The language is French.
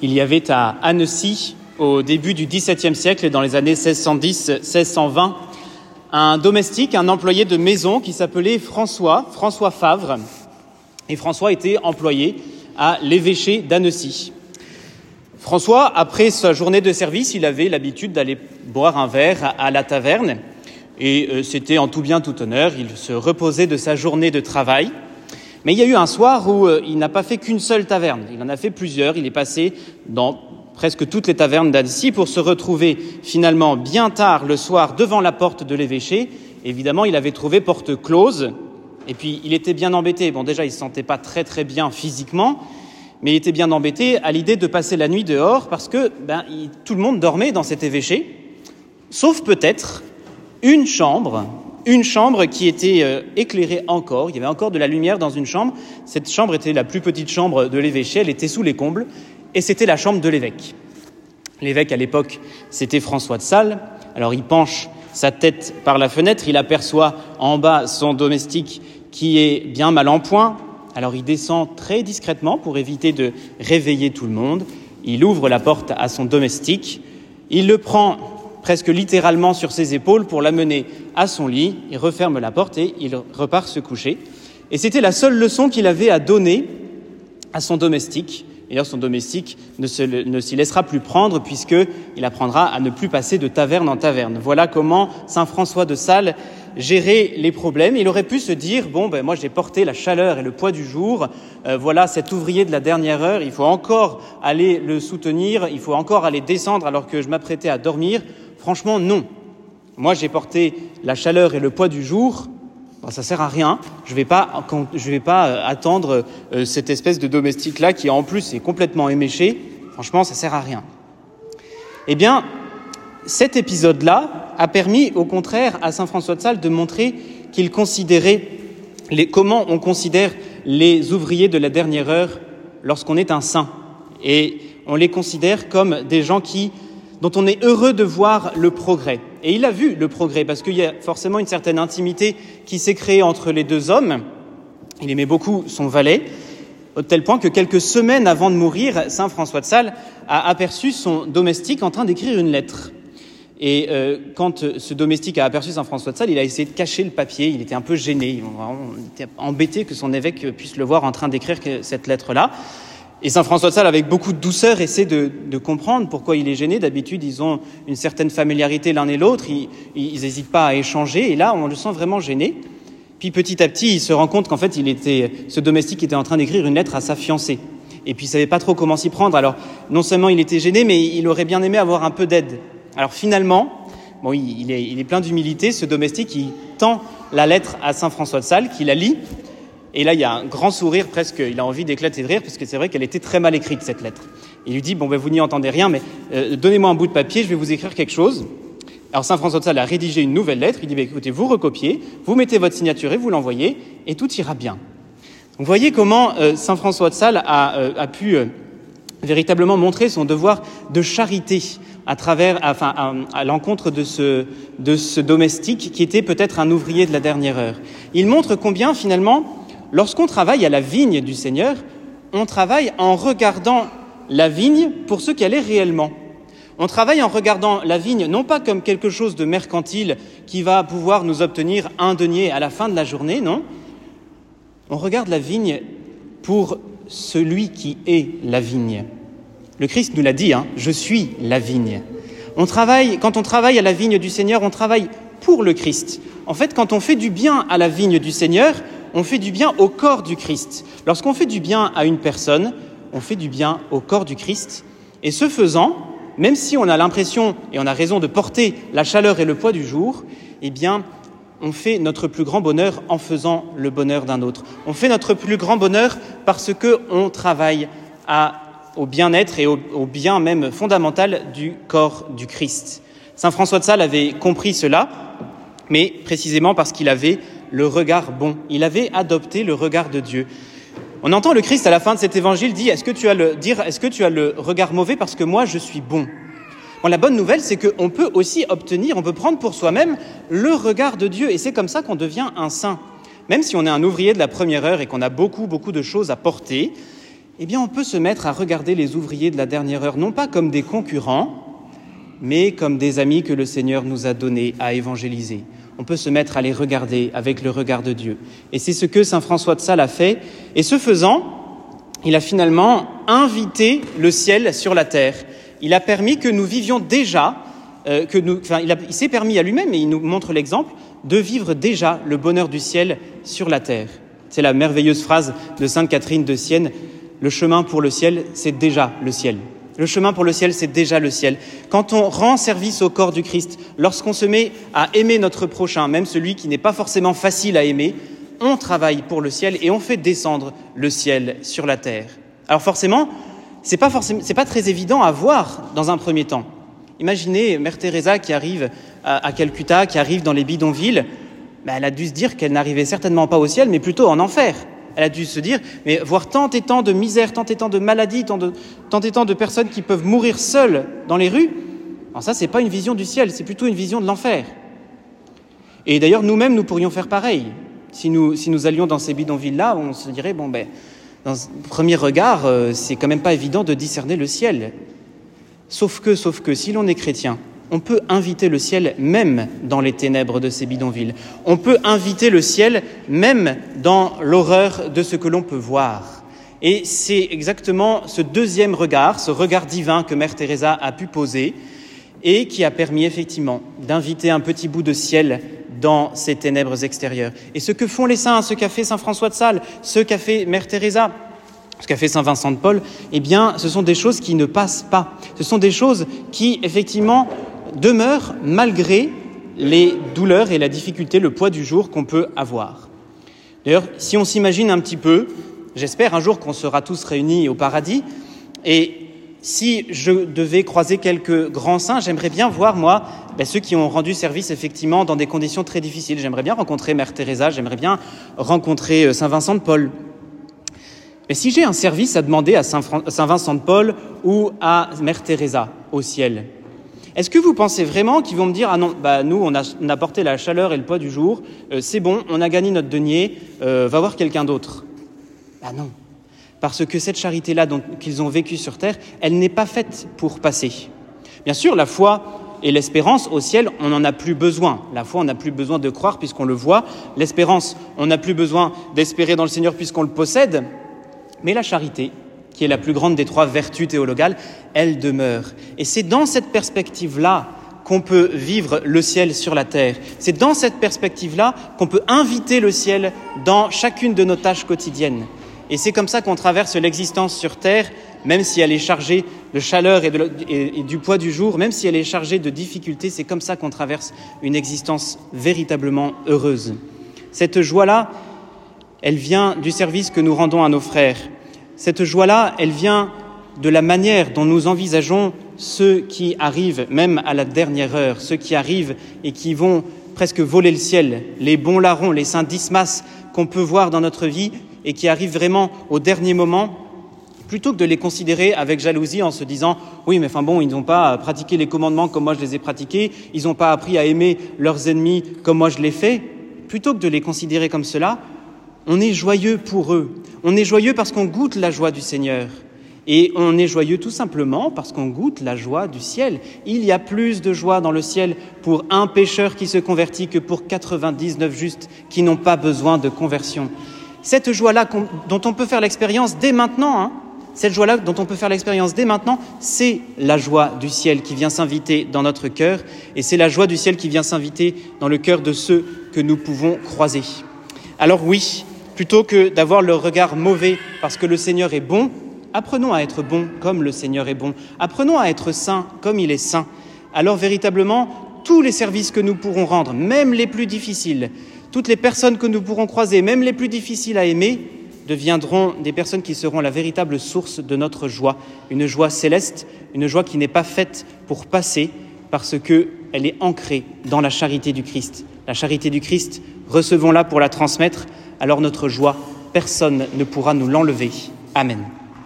Il y avait à Annecy, au début du XVIIe siècle, dans les années 1610-1620, un domestique, un employé de maison qui s'appelait François, François Favre. Et François était employé à l'évêché d'Annecy. François, après sa journée de service, il avait l'habitude d'aller boire un verre à la taverne. Et euh, c'était en tout bien, tout honneur. Il se reposait de sa journée de travail. Mais il y a eu un soir où euh, il n'a pas fait qu'une seule taverne, il en a fait plusieurs, il est passé dans presque toutes les tavernes d'Annecy pour se retrouver finalement bien tard le soir devant la porte de l'évêché. Évidemment, il avait trouvé porte close, et puis il était bien embêté. Bon, déjà, il ne se sentait pas très très bien physiquement, mais il était bien embêté à l'idée de passer la nuit dehors parce que ben, tout le monde dormait dans cet évêché, sauf peut-être une chambre une chambre qui était euh, éclairée encore. Il y avait encore de la lumière dans une chambre. Cette chambre était la plus petite chambre de l'évêché. Elle était sous les combles. Et c'était la chambre de l'évêque. L'évêque, à l'époque, c'était François de Sales. Alors il penche sa tête par la fenêtre. Il aperçoit en bas son domestique qui est bien mal en point. Alors il descend très discrètement pour éviter de réveiller tout le monde. Il ouvre la porte à son domestique. Il le prend presque littéralement sur ses épaules pour l'amener à son lit. Il referme la porte et il repart se coucher. Et c'était la seule leçon qu'il avait à donner à son domestique. D'ailleurs, son domestique ne, s'y laissera plus prendre puisqu'il apprendra à ne plus passer de taverne en taverne. Voilà comment Saint François de Sales gérait les problèmes. Il aurait pu se dire, bon, ben, moi j'ai porté la chaleur et le poids du jour, euh, voilà cet ouvrier de la dernière heure, il faut encore aller le soutenir, il faut encore aller descendre alors que je m'apprêtais à dormir. Franchement, non. Moi, j'ai porté la chaleur et le poids du jour. Ça ça sert à rien. Je ne vais pas, euh, attendre euh, cette espèce de domestique-là qui, en plus, est complètement éméché. Franchement, ça sert à rien. Eh bien, cet épisode-là a permis, au contraire, à Saint François de Sales de montrer qu'il considérait comment on considère les ouvriers de la dernière heure lorsqu'on est un saint. Et on les considère comme des gens qui dont on est heureux de voir le progrès. Et il a vu le progrès, parce qu'il y a forcément une certaine intimité qui s'est créée entre les deux hommes. Il aimait beaucoup son valet, au tel point que quelques semaines avant de mourir, Saint François de Sales a aperçu son domestique en train d'écrire une lettre. Et euh, quand ce domestique a aperçu Saint François de Sales, il a essayé de cacher le papier, il était un peu gêné, il était embêté que son évêque puisse le voir en train d'écrire cette lettre-là. Et Saint François de Sales, avec beaucoup de douceur, essaie de, comprendre pourquoi il est gêné. D'habitude, ils ont une certaine familiarité l'un et l'autre, ils n'hésitent pas à échanger, et là, on le sent vraiment gêné. Puis petit à petit, il se rend compte qu'en fait, il était, ce domestique était en train d'écrire une lettre à sa fiancée. Et puis, il savait pas trop comment s'y prendre. Alors, non seulement il était gêné, mais il aurait bien aimé avoir un peu d'aide. Alors, finalement, bon, il, est, il est plein d'humilité. Ce domestique, il tend la lettre à Saint François de Sales, qui la lit, et là, il y a un grand sourire, presque, il a envie d'éclater de rire, parce que c'est vrai qu'elle était très mal écrite, cette lettre. Il lui dit, bon, ben, vous n'y entendez rien, mais euh, donnez-moi un bout de papier, je vais vous écrire quelque chose. Alors Saint François de Sales a rédigé une nouvelle lettre, il dit, ben, écoutez, vous recopiez, vous mettez votre signature et vous l'envoyez, et tout ira bien. Donc vous voyez comment euh, Saint François de Sales a, euh, pu véritablement montrer son devoir de charité à travers, enfin, à, l'encontre de ce domestique qui était peut-être un ouvrier de la dernière heure. Il montre combien finalement Lorsqu'on travaille à la vigne du Seigneur, on travaille en regardant la vigne pour ce qu'elle est réellement. On travaille en regardant la vigne non pas comme quelque chose de mercantile qui va pouvoir nous obtenir un denier à la fin de la journée, non. On regarde la vigne pour celui qui est la vigne. Le Christ nous l'a dit, hein, je suis la vigne. On travaille, quand on travaille à la vigne du Seigneur, on travaille pour le Christ. En fait, quand on fait du bien à la vigne du Seigneur, on fait du bien au corps du Christ. Lorsqu'on fait du bien à une personne, on fait du bien au corps du Christ. Et ce faisant, même si on a l'impression et on a raison de porter la chaleur et le poids du jour, eh bien, on fait notre plus grand bonheur en faisant le bonheur d'un autre. On fait notre plus grand bonheur parce que on travaille au bien-être et au, au, bien même fondamental du corps du Christ. Saint François de Sales avait compris cela, mais précisément parce qu'il avait le regard bon. Il avait adopté le regard de Dieu. On entend le Christ à la fin de cet évangile dire est-ce que tu as le regard mauvais parce que moi je suis bon? Bon, la bonne nouvelle c'est qu'on peut aussi obtenir, on peut prendre pour soi-même le regard de Dieu et c'est comme ça qu'on devient un saint. Même si on est un ouvrier de la première heure et qu'on a beaucoup beaucoup de choses à porter, eh bien on peut se mettre à regarder les ouvriers de la dernière heure, non pas comme des concurrents, mais comme des amis que le Seigneur nous a donnés à évangéliser. On peut se mettre à les regarder avec le regard de Dieu. Et c'est ce que Saint François de Sales a fait. Et ce faisant, il a finalement invité le ciel sur la terre. Il a permis que nous vivions déjà, euh, que il s'est permis à lui-même, et il nous montre l'exemple, de vivre déjà le bonheur du ciel sur la terre. C'est la merveilleuse phrase de Sainte Catherine de Sienne, le chemin pour le ciel, c'est déjà le ciel. Le chemin pour le ciel, c'est déjà le ciel. Quand on rend service au corps du Christ, lorsqu'on se met à aimer notre prochain, même celui qui n'est pas forcément facile à aimer, on travaille pour le ciel et on fait descendre le ciel sur la terre. Alors forcément, c'est pas forcément, c'est pas très évident à voir dans un premier temps. Imaginez Mère Teresa qui arrive à, Calcutta, qui arrive dans les bidonvilles, ben, elle a dû se dire qu'elle n'arrivait certainement pas au ciel, mais plutôt en enfer. Elle a dû se dire, mais voir tant et tant de misère, tant et tant de maladies, tant, et tant de personnes qui peuvent mourir seules dans les rues, alors ça, c'est pas une vision du ciel, c'est plutôt une vision de l'enfer. Et d'ailleurs, nous-mêmes, nous pourrions faire pareil. Si nous, allions dans ces bidonvilles-là, on se dirait, bon, ben, dans le premier regard, euh, c'est quand même pas évident de discerner le ciel. Sauf que, sauf que, si l'on est chrétien, on peut inviter le ciel même dans les ténèbres de ces bidonvilles. On peut inviter le ciel même dans l'horreur de ce que l'on peut voir. Et c'est exactement ce deuxième regard, ce regard divin que Mère Teresa a pu poser et qui a permis effectivement d'inviter un petit bout de ciel dans ces ténèbres extérieures. Et ce que font les saints, ce qu'a fait Saint François de Sales, ce qu'a fait Mère Teresa, ce qu'a fait Saint Vincent de Paul, eh bien, ce sont des choses qui ne passent pas. Ce sont des choses qui, effectivement, demeurent malgré les douleurs et la difficulté, le poids du jour qu'on peut avoir. D'ailleurs, si on s'imagine un petit peu, j'espère un jour qu'on sera tous réunis au paradis, et si je devais croiser quelques grands saints, j'aimerais bien voir, moi, ben, ceux qui ont rendu service effectivement dans des conditions très difficiles. J'aimerais bien rencontrer Mère Teresa, j'aimerais bien rencontrer euh, Saint Vincent de Paul. Mais si j'ai un service à demander à Saint, Vincent de Paul ou à Mère Teresa au ciel, est-ce que vous pensez vraiment qu'ils vont me dire ah non, bah nous on a, on porté la chaleur et le poids du jour, euh, c'est bon, on a gagné notre denier, euh, va voir quelqu'un d'autre Bah non, parce que cette charité-là qu'ils ont vécue sur terre, elle n'est pas faite pour passer. Bien sûr, la foi et l'espérance au ciel, on n'en a plus besoin. La foi, on n'a plus besoin de croire puisqu'on le voit. L'espérance, on n'a plus besoin d'espérer dans le Seigneur puisqu'on le possède. Mais la charité, qui est la plus grande des trois vertus théologales, elle demeure. Et c'est dans cette perspective-là qu'on peut vivre le ciel sur la terre. C'est dans cette perspective-là qu'on peut inviter le ciel dans chacune de nos tâches quotidiennes. Et c'est comme ça qu'on traverse l'existence sur terre, même si elle est chargée de chaleur et, du poids du jour, même si elle est chargée de difficultés, c'est comme ça qu'on traverse une existence véritablement heureuse. Cette joie-là, elle vient du service que nous rendons à nos frères. Cette joie-là, elle vient de la manière dont nous envisageons ceux qui arrivent, même à la dernière heure, ceux qui arrivent et qui vont presque voler le ciel, les bons larrons, les saints dismas qu'on peut voir dans notre vie et qui arrivent vraiment au dernier moment, plutôt que de les considérer avec jalousie en se disant oui mais enfin bon ils n'ont pas pratiqué les commandements comme moi je les ai pratiqués, ils n'ont pas appris à aimer leurs ennemis comme moi je l'ai fait, plutôt que de les considérer comme cela, on est joyeux pour eux. On est joyeux parce qu'on goûte la joie du Seigneur. Et on est joyeux tout simplement parce qu'on goûte la joie du ciel. Il y a plus de joie dans le ciel pour un pécheur qui se convertit que pour 99 justes qui n'ont pas besoin de conversion. Cette joie-là dont on peut faire l'expérience dès maintenant, hein, cette joie-là dont on peut faire l'expérience dès maintenant, c'est la joie du ciel qui vient s'inviter dans notre cœur et c'est la joie du ciel qui vient s'inviter dans le cœur de ceux que nous pouvons croiser. Alors oui, plutôt que d'avoir le regard mauvais parce que le Seigneur est bon, apprenons à être bon comme le Seigneur est bon. Apprenons à être saint comme il est saint. Alors véritablement, tous les services que nous pourrons rendre, même les plus difficiles, toutes les personnes que nous pourrons croiser, même les plus difficiles à aimer, deviendront des personnes qui seront la véritable source de notre joie, une joie céleste, une joie qui n'est pas faite pour passer parce qu'elle est ancrée dans la charité du Christ. La charité du Christ, recevons-la pour la transmettre, alors notre joie, personne ne pourra nous l'enlever. Amen.